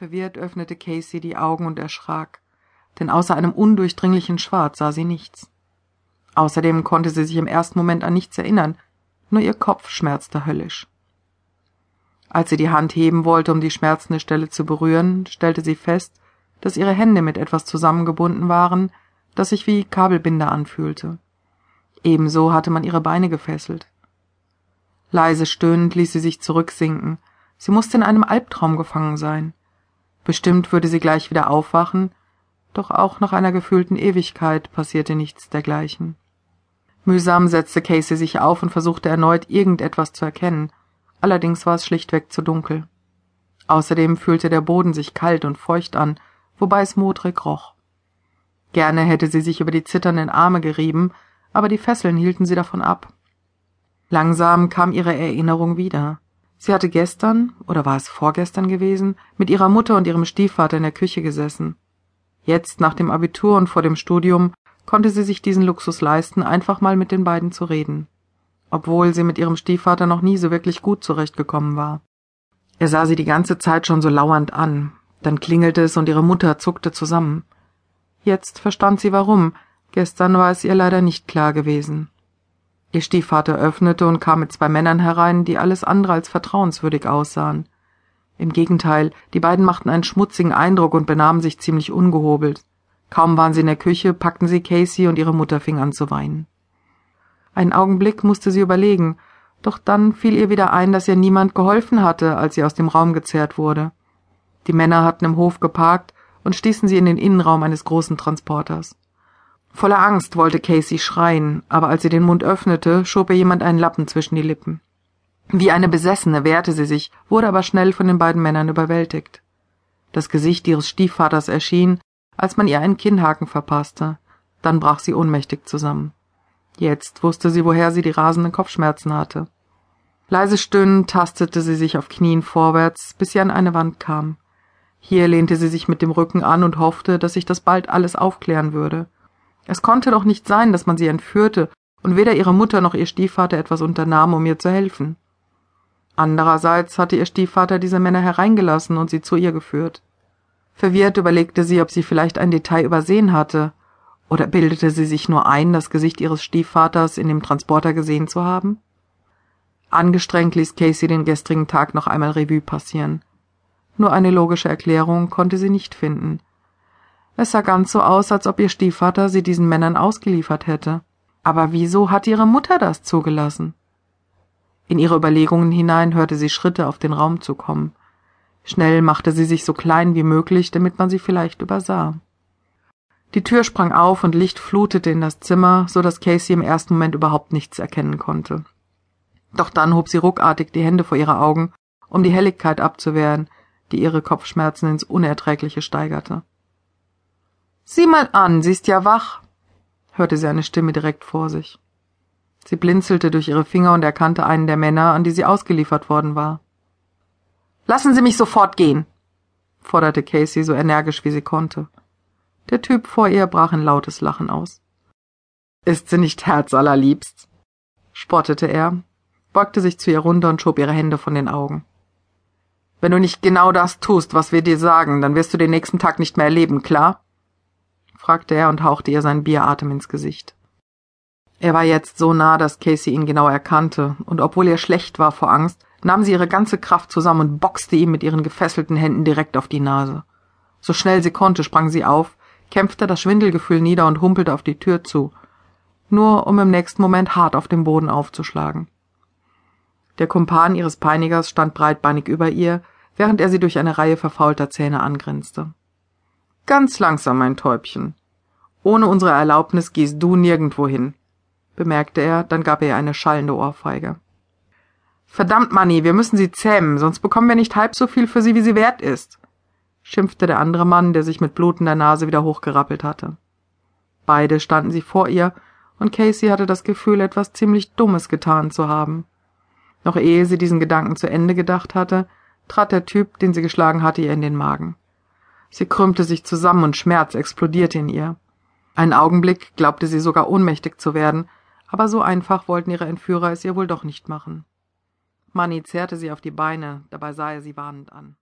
Verwirrt öffnete Casey die Augen und erschrak, denn außer einem undurchdringlichen Schwarz sah sie nichts. Außerdem konnte sie sich im ersten Moment an nichts erinnern, nur ihr Kopf schmerzte höllisch. Als sie die Hand heben wollte, um die schmerzende Stelle zu berühren, stellte sie fest, dass ihre Hände mit etwas zusammengebunden waren, das sich wie Kabelbinder anfühlte. Ebenso hatte man ihre Beine gefesselt. Leise stöhnend ließ sie sich zurücksinken. Sie musste in einem Albtraum gefangen sein. Bestimmt würde sie gleich wieder aufwachen, doch auch nach einer gefühlten Ewigkeit passierte nichts dergleichen. Mühsam setzte Casey sich auf und versuchte erneut irgendetwas zu erkennen, allerdings war es schlichtweg zu dunkel. Außerdem fühlte der Boden sich kalt und feucht an, wobei es modrig roch. Gerne hätte sie sich über die zitternden Arme gerieben, aber die Fesseln hielten sie davon ab. Langsam kam ihre Erinnerung wieder. Sie hatte gestern, oder war es vorgestern gewesen, mit ihrer Mutter und ihrem Stiefvater in der Küche gesessen. Jetzt, nach dem Abitur und vor dem Studium, konnte sie sich diesen Luxus leisten, einfach mal mit den beiden zu reden. Obwohl sie mit ihrem Stiefvater noch nie so wirklich gut zurechtgekommen war. Er sah sie die ganze Zeit schon so lauernd an. Dann klingelte es und ihre Mutter zuckte zusammen. Jetzt verstand sie warum. Gestern war es ihr leider nicht klar gewesen. Ihr Stiefvater öffnete und kam mit zwei Männern herein, die alles andere als vertrauenswürdig aussahen. Im Gegenteil, die beiden machten einen schmutzigen Eindruck und benahmen sich ziemlich ungehobelt. Kaum waren sie in der Küche, packten sie Casey und ihre Mutter fing an zu weinen. Einen Augenblick musste sie überlegen, doch dann fiel ihr wieder ein, dass ihr niemand geholfen hatte, als sie aus dem Raum gezerrt wurde. Die Männer hatten im Hof geparkt und stießen sie in den Innenraum eines großen Transporters. Voller Angst wollte Casey schreien, aber als sie den Mund öffnete, schob ihr jemand einen Lappen zwischen die Lippen. Wie eine Besessene wehrte sie sich, wurde aber schnell von den beiden Männern überwältigt. Das Gesicht ihres Stiefvaters erschien, als man ihr einen Kinnhaken verpasste. Dann brach sie ohnmächtig zusammen. Jetzt wusste sie, woher sie die rasenden Kopfschmerzen hatte. Leise stöhnend tastete sie sich auf Knien vorwärts, bis sie an eine Wand kam. Hier lehnte sie sich mit dem Rücken an und hoffte, dass sich das bald alles aufklären würde. Es konnte doch nicht sein, dass man sie entführte und weder ihre Mutter noch ihr Stiefvater etwas unternahm, um ihr zu helfen. Andererseits hatte ihr Stiefvater diese Männer hereingelassen und sie zu ihr geführt. Verwirrt überlegte sie, ob sie vielleicht ein Detail übersehen hatte, oder bildete sie sich nur ein, das Gesicht ihres Stiefvaters in dem Transporter gesehen zu haben? Angestrengt ließ Casey den gestrigen Tag noch einmal Revue passieren. Nur eine logische Erklärung konnte sie nicht finden. Es sah ganz so aus, als ob ihr Stiefvater sie diesen Männern ausgeliefert hätte. Aber wieso hat ihre Mutter das zugelassen? In ihre Überlegungen hinein hörte sie Schritte auf den Raum zu kommen. Schnell machte sie sich so klein wie möglich, damit man sie vielleicht übersah. Die Tür sprang auf und Licht flutete in das Zimmer, so dass Casey im ersten Moment überhaupt nichts erkennen konnte. Doch dann hob sie ruckartig die Hände vor ihre Augen, um die Helligkeit abzuwehren, die ihre Kopfschmerzen ins Unerträgliche steigerte. Sieh mal an, sie ist ja wach, hörte sie eine Stimme direkt vor sich. Sie blinzelte durch ihre Finger und erkannte einen der Männer, an die sie ausgeliefert worden war. Lassen Sie mich sofort gehen, forderte Casey so energisch wie sie konnte. Der Typ vor ihr brach in lautes Lachen aus. Ist sie nicht herzallerliebst? spottete er, beugte sich zu ihr runter und schob ihre Hände von den Augen. Wenn du nicht genau das tust, was wir dir sagen, dann wirst du den nächsten Tag nicht mehr erleben, klar? Fragte er und hauchte ihr seinen Bieratem ins Gesicht. Er war jetzt so nah, dass Casey ihn genau erkannte, und obwohl er schlecht war vor Angst, nahm sie ihre ganze Kraft zusammen und boxte ihm mit ihren gefesselten Händen direkt auf die Nase. So schnell sie konnte, sprang sie auf, kämpfte das Schwindelgefühl nieder und humpelte auf die Tür zu, nur um im nächsten Moment hart auf dem Boden aufzuschlagen. Der Kumpan ihres Peinigers stand breitbeinig über ihr, während er sie durch eine Reihe verfaulter Zähne angrinste. Ganz langsam, mein Täubchen. Ohne unsere Erlaubnis gehst du nirgendwo hin, bemerkte er, dann gab er ihr eine schallende Ohrfeige. Verdammt, Manni, wir müssen sie zähmen, sonst bekommen wir nicht halb so viel für sie, wie sie wert ist, schimpfte der andere Mann, der sich mit blutender Nase wieder hochgerappelt hatte. Beide standen sie vor ihr, und Casey hatte das Gefühl, etwas ziemlich Dummes getan zu haben. Noch ehe sie diesen Gedanken zu Ende gedacht hatte, trat der Typ, den sie geschlagen hatte, ihr in den Magen. Sie krümmte sich zusammen und Schmerz explodierte in ihr. Einen Augenblick glaubte sie sogar ohnmächtig zu werden, aber so einfach wollten ihre Entführer es ihr wohl doch nicht machen. Manny zerrte sie auf die Beine, dabei sah er sie warnend an.